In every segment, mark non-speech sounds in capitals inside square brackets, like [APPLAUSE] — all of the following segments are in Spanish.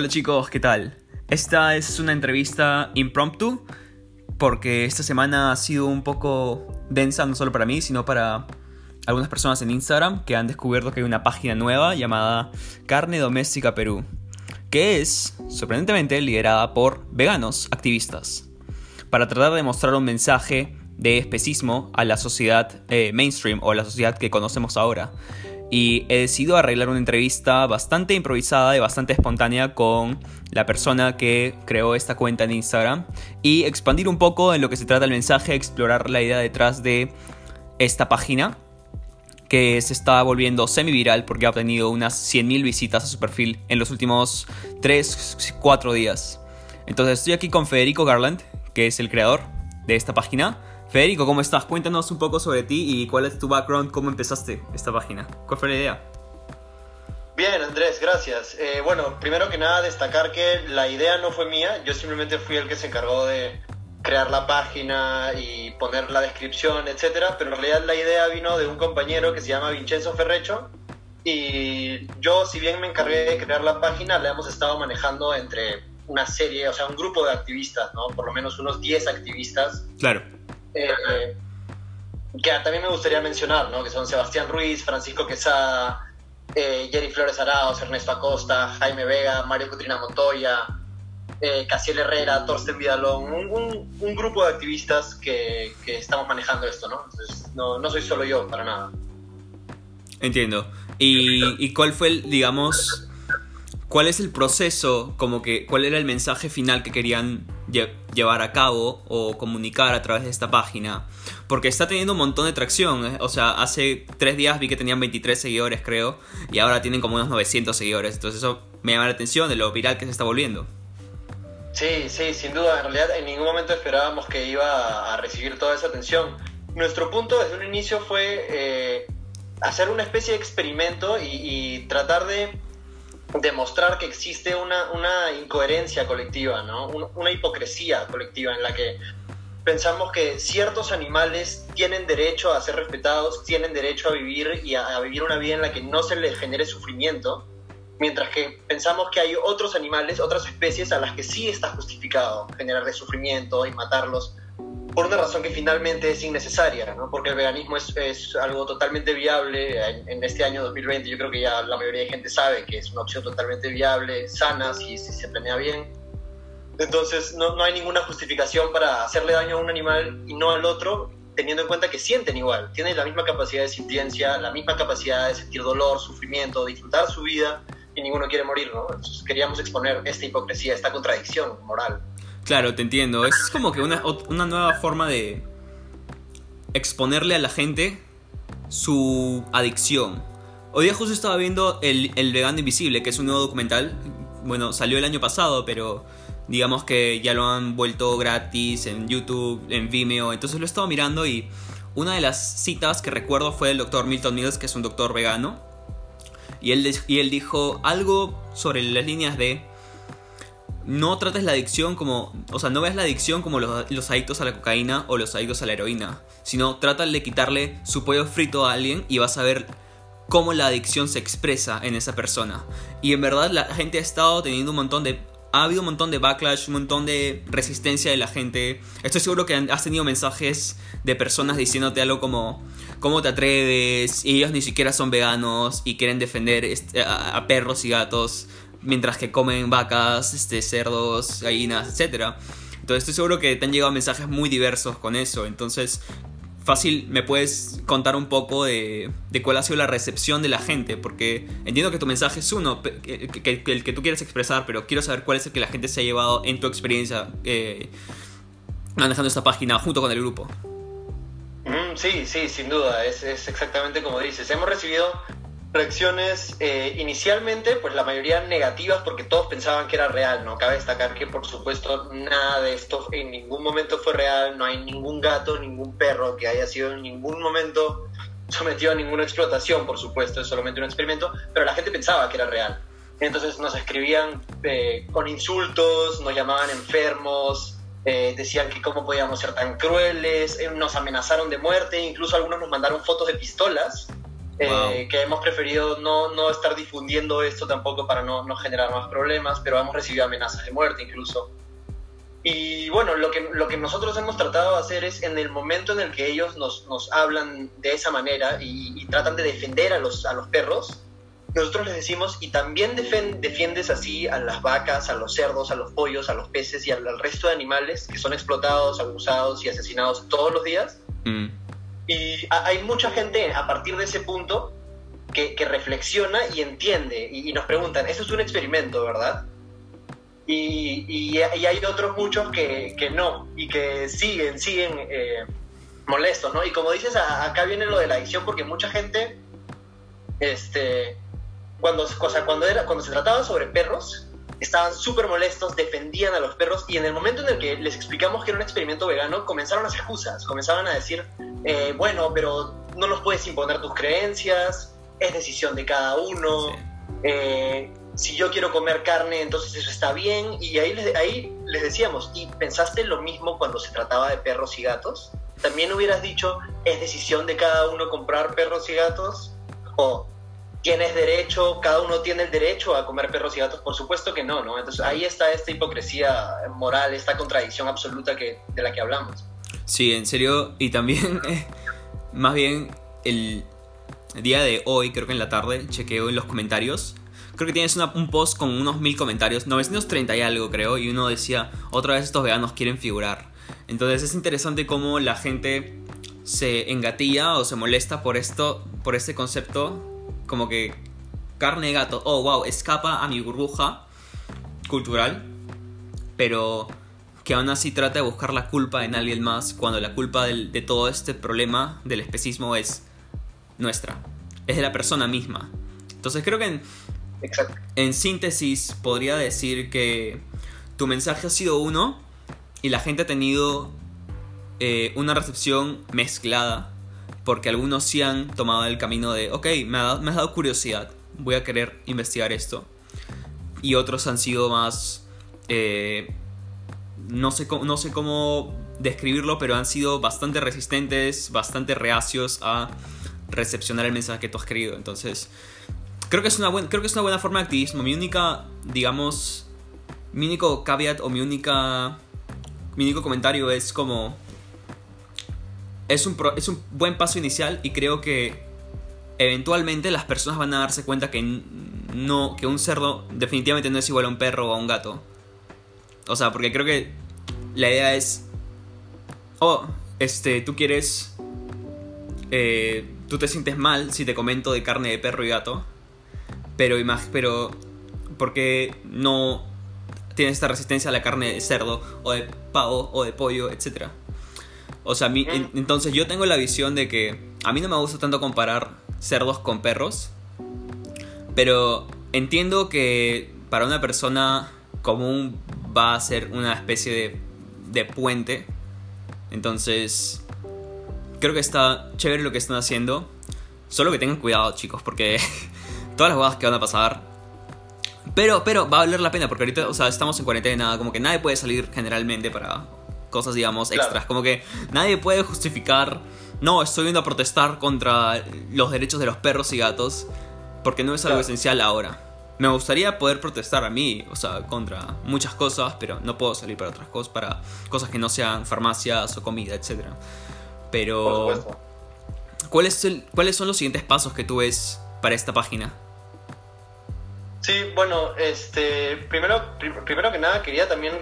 Hola chicos, ¿qué tal? Esta es una entrevista impromptu porque esta semana ha sido un poco densa no solo para mí, sino para algunas personas en Instagram que han descubierto que hay una página nueva llamada Carne Doméstica Perú, que es, sorprendentemente, liderada por veganos activistas, para tratar de mostrar un mensaje de especismo a la sociedad eh, mainstream o a la sociedad que conocemos ahora y he decidido arreglar una entrevista bastante improvisada y bastante espontánea con la persona que creó esta cuenta en Instagram y expandir un poco en lo que se trata el mensaje, explorar la idea detrás de esta página que se está volviendo semi-viral porque ha obtenido unas 100.000 visitas a su perfil en los últimos 3-4 días. Entonces estoy aquí con Federico Garland, que es el creador de esta página Federico, ¿cómo estás? Cuéntanos un poco sobre ti y cuál es tu background, cómo empezaste esta página. ¿Cuál fue la idea? Bien, Andrés, gracias. Eh, bueno, primero que nada destacar que la idea no fue mía, yo simplemente fui el que se encargó de crear la página y poner la descripción, etcétera, pero en realidad la idea vino de un compañero que se llama Vincenzo Ferrecho y yo, si bien me encargué de crear la página, la hemos estado manejando entre una serie, o sea, un grupo de activistas, ¿no? Por lo menos unos 10 activistas. Claro eh, que también me gustaría mencionar, ¿no? que son Sebastián Ruiz, Francisco Quesada, eh, Jerry Flores Araos, Ernesto Acosta, Jaime Vega, Mario Cutrina Montoya, eh, Casiel Herrera, Torsten Vidalón, un, grupo de activistas que, estamos manejando esto, ¿no? Entonces, no, no soy solo yo, para nada. Entiendo. ¿Y, y cuál fue, el, digamos, cuál es el proceso, como que, cuál era el mensaje final que querían llevar a cabo o comunicar a través de esta página? Porque está teniendo un montón de tracción, ¿eh? o sea, hace tres días vi que tenían 23 seguidores creo, y ahora tienen como unos 900 seguidores, entonces eso me llama la atención de lo viral que se está volviendo. Sí, sí, sin duda, en realidad en ningún momento esperábamos que iba a recibir toda esa atención. Nuestro punto desde un inicio fue eh, hacer una especie de experimento y tratar de demostrar que existe una, una incoherencia colectiva, ¿no? una hipocresía colectiva en la que pensamos que ciertos animales tienen derecho a ser respetados, tienen derecho a vivir y a, vivir una vida en la que no se les genere sufrimiento, mientras que pensamos que hay otros animales, otras especies a las que sí está justificado generarles sufrimiento y matarlos por una razón que finalmente es innecesaria, ¿no? porque el veganismo es, es algo totalmente viable en, este año 2020. Yo creo que ya la mayoría de gente sabe que es una opción totalmente viable, sana, si, se planea bien. Entonces no, no, hay ninguna justificación para hacerle daño a un animal y no al otro, teniendo en cuenta que sienten igual, tienen la misma capacidad de sintiencia, la misma capacidad de sentir dolor, sufrimiento, disfrutar su vida y ninguno quiere morir. ¿no? Entonces queríamos exponer esta hipocresía, esta contradicción moral. Claro, te entiendo. Es como que una, nueva forma de exponerle a la gente su adicción. Hoy día justo estaba viendo el, el Vegano Invisible, que es un nuevo documental. Bueno, salió el año pasado, pero digamos que ya lo han vuelto gratis en YouTube, en Vimeo. Entonces lo he estado mirando y una de las citas que recuerdo fue del doctor Milton Mills, que es un doctor vegano. Y él, y él dijo algo sobre las líneas de no trates la adicción como, o sea, no veas la adicción como los, adictos a la cocaína o los adictos a la heroína, sino trata de quitarle su pollo frito a alguien y vas a ver cómo la adicción se expresa en esa persona. Y en verdad la gente ha estado teniendo un montón de... Ha habido un montón de backlash, un montón de resistencia de la gente. Estoy seguro que has tenido mensajes de personas diciéndote algo como, ¿cómo te atreves? Y ellos ni siquiera son veganos y quieren defender a perros y gatos mientras que comen vacas, este, cerdos, gallinas, etc. Entonces estoy seguro que te han llegado mensajes muy diversos con eso. Entonces, fácil, me puedes contar un poco de, cuál ha sido la recepción de la gente, porque entiendo que tu mensaje es uno, el que tú quieres expresar, pero quiero saber cuál es el que la gente se ha llevado en tu experiencia eh, manejando esta página junto con el grupo. Mm, sí, sí, sin duda, es exactamente como dices. Hemos recibido reacciones eh, inicialmente, pues la mayoría negativas porque todos pensaban que era real, ¿no? Cabe destacar que por supuesto nada de esto en ningún momento fue real, no hay ningún gato, ningún perro que haya sido en ningún momento sometido a ninguna explotación, por supuesto, es solamente un experimento, pero la gente pensaba que era real. Entonces nos escribían eh, con insultos, nos llamaban enfermos, eh, decían que cómo podíamos ser tan crueles, nos amenazaron de muerte, incluso algunos nos mandaron fotos de pistolas eh, que hemos preferido no, no, estar difundiendo esto tampoco para no, no, generar más problemas, pero hemos recibido amenazas de muerte incluso. Y bueno, lo que, lo que nosotros hemos tratado de hacer es en el momento en el que ellos nos, nos hablan de esa manera y, tratan de defender a los, a los perros, nosotros les decimos, y también defiendes así a las vacas, a los cerdos, a los pollos, a los peces y al, resto de animales que son explotados, abusados y asesinados todos los días. Mm. Y hay mucha gente a partir de ese punto que, que reflexiona y entiende y, nos preguntan, eso es un experimento, ¿verdad? Y, y, hay otros muchos que, que, no y que siguen, siguen eh, molestos, ¿no? Y como dices, acá viene lo de la adicción porque mucha gente, este, cuando, o cuando, era, cuando se trataba sobre perros, estaban súper molestos, defendían a los perros y en el momento en el que les explicamos que era un experimento vegano, comenzaron a hacer excusas, comenzaban a decir, eh, bueno, pero no nos puedes imponer tus creencias, es decisión de cada uno, eh, si yo quiero comer carne, entonces eso está bien, y ahí les, ahí les decíamos, ¿y pensaste lo mismo cuando se trataba de perros y gatos? También hubieras dicho, es decisión de cada uno comprar perros y gatos, o tienes derecho, cada uno tiene el derecho a comer perros y gatos, por supuesto que no, ¿no? Entonces ahí está esta hipocresía moral, esta contradicción absoluta que, de la que hablamos. Sí, en serio, y también, [LAUGHS] más bien, el día de hoy, creo que en la tarde, chequeo en los comentarios. Creo que tienes un post con unos mil comentarios, 930 y algo creo, y uno decía, otra vez estos veganos quieren figurar. Entonces es interesante cómo la gente se engatilla o se molesta por esto, por este concepto como que carne de gato, oh wow, escapa a mi burbuja cultural, pero que aún así trata de buscar la culpa en alguien más cuando la culpa de todo este problema del especismo es nuestra, es de la persona misma. Entonces creo que en, en síntesis podría decir que tu mensaje ha sido uno y la gente ha tenido eh, una recepción mezclada porque algunos sí han tomado el camino de, ok, me, has dado curiosidad, voy a querer investigar esto. Y otros han sido más, eh, no, sé no sé cómo describirlo, pero han sido bastante resistentes, bastante reacios a recepcionar el mensaje que tú has querido. Entonces, creo que es una, buena, creo que es una buena forma de activismo. Mi única, digamos, mi único caveat o mi única, mi único comentario es como es un, es un buen paso inicial y creo que eventualmente las personas van a darse cuenta que no que un cerdo definitivamente no es igual a un perro o a un gato. O sea, porque creo que la idea es oh, este, tú quieres eh, tú te sientes mal si te comento de carne de perro y gato, pero pero porque no tienes esta resistencia a la carne de cerdo o de pavo o de pollo, etcétera. O sea, entonces yo tengo la visión de que a mí no me gusta tanto comparar cerdos con perros, pero entiendo que para una persona común va a ser una especie de, de puente. Entonces, creo que está chévere lo que están haciendo. Solo que tengan cuidado, chicos, porque [LAUGHS] todas las bodas que van a pasar. Pero, pero va a valer la pena, porque ahorita, o sea, estamos en cuarentena, como que nadie puede salir generalmente para cosas, digamos, extras. Como que nadie puede justificar, no, estoy viendo a protestar contra los derechos de los perros y gatos, porque no es algo esencial ahora. Me gustaría poder protestar a mí, o sea, contra muchas cosas, pero no puedo salir para otras cosas, para cosas que no sean farmacias o comida, etc. Pero... ¿cuál es ¿Cuáles son los siguientes pasos que tú ves para esta página? Sí, bueno, este, primero, primero que nada quería también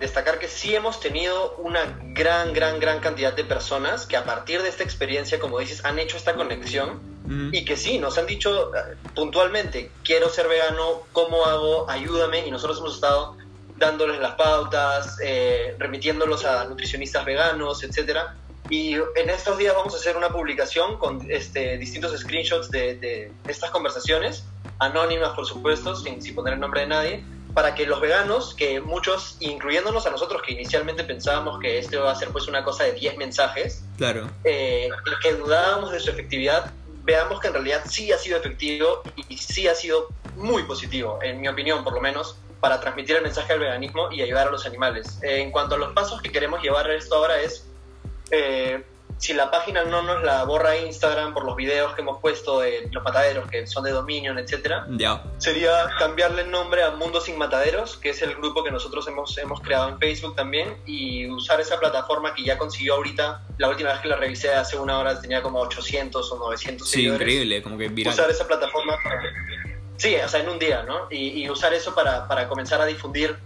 destacar que sí hemos tenido una gran, gran, gran cantidad de personas que a partir de esta experiencia, como dices, han hecho esta conexión y que sí, nos han dicho eh, puntualmente, quiero ser vegano, ¿cómo hago? Ayúdame y nosotros hemos estado dándoles las pautas, eh, remitiéndolos a nutricionistas veganos, etcétera. Y en estos días vamos a hacer una publicación con este, distintos screenshots de, de estas conversaciones anónimas, por supuesto, sin, sin poner el nombre de nadie, para que los veganos, que muchos, incluyéndonos a nosotros, que inicialmente pensábamos que esto iba a ser pues una cosa de 10 mensajes, claro. Eh, que dudábamos de su efectividad, veamos que en realidad sí ha sido efectivo y sí ha sido muy positivo, en mi opinión por lo menos, para transmitir el mensaje del veganismo y ayudar a los animales. Eh, en cuanto a los pasos que queremos llevar esto ahora es, eh, si la página no nos la borra Instagram por los videos que hemos puesto de los mataderos que son de Dominion, etcétera, sería cambiarle el nombre a Mundo Sin Mataderos, que es el grupo que nosotros hemos, hemos creado en Facebook también, y usar esa plataforma que ya consiguió ahorita, la última vez que la revisé hace una hora tenía como 800 o 900 Sí, seguidores. increíble, como que viral. Usar esa plataforma para... Sí, o sea, en un día, ¿no? Y, y usar eso para, para comenzar a difundir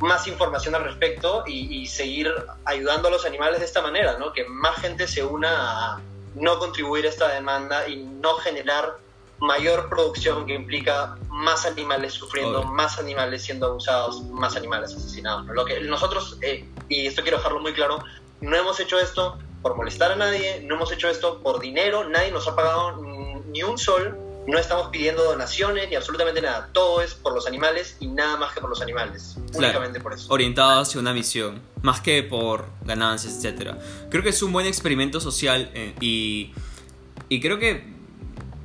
más información al respecto y, y seguir ayudando a los animales de esta manera, ¿no? Que más gente se una a no contribuir a esta demanda y no generar mayor producción que implica más animales sufriendo, Obvio. más animales siendo abusados, más animales asesinados. ¿no? Lo que nosotros, eh, y esto quiero dejarlo muy claro, no hemos hecho esto por molestar a nadie, no hemos hecho esto por dinero, nadie nos ha pagado ni un sol, no estamos pidiendo donaciones ni absolutamente nada, todo es por los animales y nada más que por los animales, Claro. únicamente por eso. orientado hacia una misión, más que por ganancias, etc. Creo que es un buen experimento social eh, y, y creo que,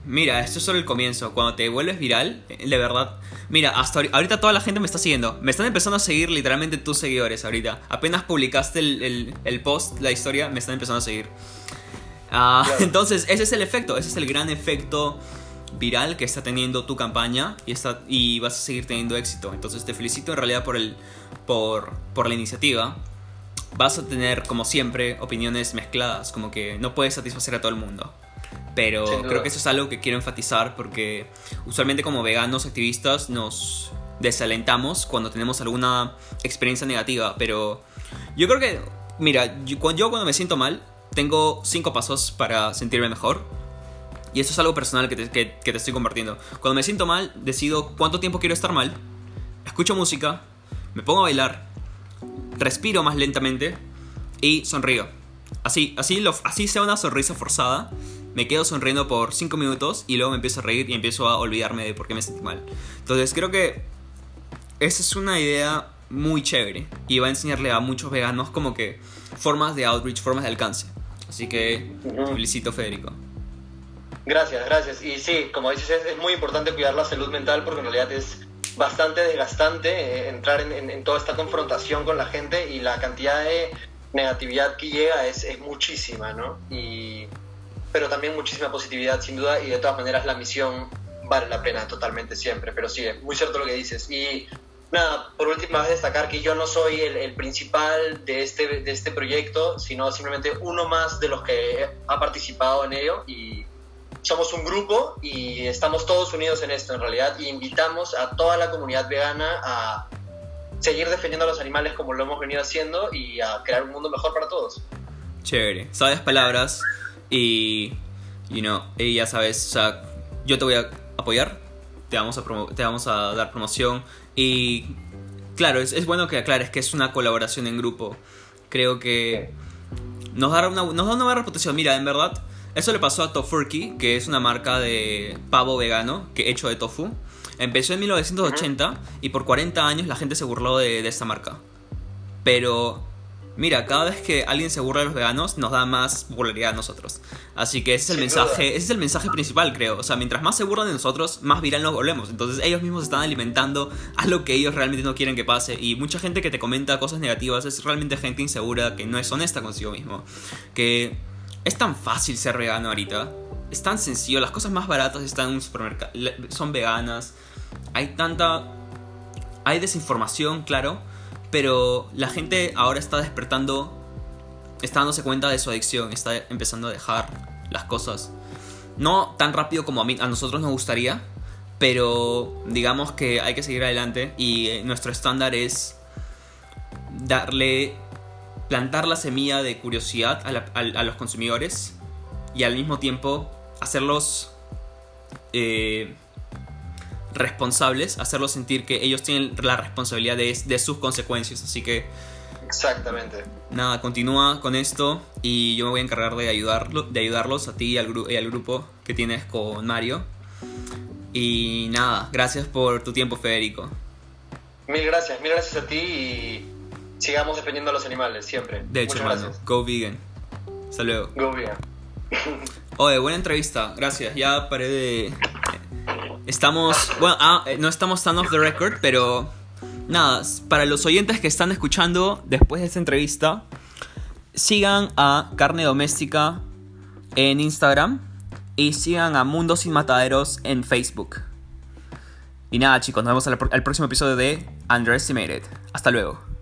mira, esto es solo el comienzo, cuando te vuelves viral, eh, de verdad, mira, hasta ahori- ahorita toda la gente me está siguiendo, me están empezando a seguir literalmente tus seguidores ahorita, apenas publicaste el, el- el post, la historia, me están empezando a seguir. Claro. [LAUGHS] Entonces, ese es el efecto, ese es el gran efecto viral que está teniendo tu campaña y, está, y vas a seguir teniendo éxito. Entonces te felicito en realidad por, el, por, por la iniciativa. Vas a tener, como siempre, opiniones mezcladas, como que no puedes satisfacer a todo el mundo. Pero creo que eso es algo que quiero enfatizar porque usualmente como veganos activistas nos desalentamos cuando tenemos alguna experiencia negativa. Pero yo creo que, mira, yo, yo cuando me siento mal, tengo cinco pasos para sentirme mejor. Y eso es algo personal que te, que- que te estoy compartiendo. Cuando me siento mal, decido cuánto tiempo quiero estar mal, escucho música, me pongo a bailar, respiro más lentamente y sonrío. Así, así, lo, así sea una sonrisa forzada, me quedo sonriendo por 5 minutos y luego me empiezo a reír y empiezo a olvidarme de por qué me sentí mal. Entonces creo que esa es una idea muy chévere y va a enseñarle a muchos veganos como que formas de outreach, formas de alcance. Así que felicito Federico. Gracias, gracias. Y sí, como dices, es, es muy importante cuidar la salud mental porque en realidad es bastante desgastante eh, entrar en, toda esta confrontación con la gente y la cantidad de negatividad que llega es, es muchísima, ¿no? Y, pero también muchísima positividad, sin duda, y de todas maneras la misión vale la pena totalmente siempre. Pero sí, es muy cierto lo que dices. Y nada, por última vez destacar que yo no soy el, el principal de este, de este proyecto, sino simplemente uno más de los que ha participado en ello y somos un grupo y estamos todos unidos en esto en realidad y invitamos a toda la comunidad vegana a seguir defendiendo a los animales como lo hemos venido haciendo y a crear un mundo mejor para todos. Chévere. Sabes palabras y, you know, y ya sabes, o sea, yo te voy a apoyar, te vamos a, promo- te vamos a dar promoción y, claro, es, es bueno que aclares que es una colaboración en grupo. Creo que nos da una, nos da una buena reputación. Mira, en verdad, eso le pasó a Tofurky, que es una marca de pavo vegano que hecho de tofu. Empezó en 1980 y por 40 años la gente se burló de, de esta marca. Pero, mira, cada vez que alguien se burla de los veganos, nos da más popularidad a nosotros. Así que ese es el Sin mensaje, duda. ese es el mensaje principal, creo. O sea, mientras más se burlan de nosotros, más viral nos volvemos. Entonces ellos mismos están alimentando a lo que ellos realmente no quieren que pase. Y mucha gente que te comenta cosas negativas es realmente gente insegura que no es honesta consigo mismo. Que es tan fácil ser vegano ahorita. Es tan sencillo. Las cosas más baratas están en un supermercado. Son veganas. Hay tanta... Hay desinformación, claro. Pero la gente ahora está despertando está dándose cuenta de su adicción, está empezando a dejar las cosas. No tan rápido como a, mí, a nosotros nos gustaría, pero digamos que hay que seguir adelante y eh, nuestro estándar es darle, plantar la semilla de curiosidad a, la- a- a los consumidores y al mismo tiempo hacerlos eh, responsables, hacerlos sentir que ellos tienen la responsabilidad de, de sus consecuencias. Así que Exactamente. Nada, continúa con esto y yo me voy a encargar de, ayudarlo, de ayudarlos a ti y al, gru- y al grupo que tienes con Mario. Y nada, gracias por tu tiempo, Federico. Mil gracias, mil gracias a ti y sigamos defendiendo a los animales siempre. De hecho, Muchas hermano, gracias. go vegan. Hasta luego. Go vegan. [LAUGHS] Oye, buena entrevista, gracias. Ya paré de. Estamos. Bueno, ah, eh, no estamos tan off the record, pero. Nada, para los oyentes que están escuchando después de esta entrevista, sigan a Carne Doméstica en Instagram y sigan a Mundos Sin Mataderos en Facebook. Y nada chicos, nos vemos al, próximo episodio de Underestimated. Hasta luego.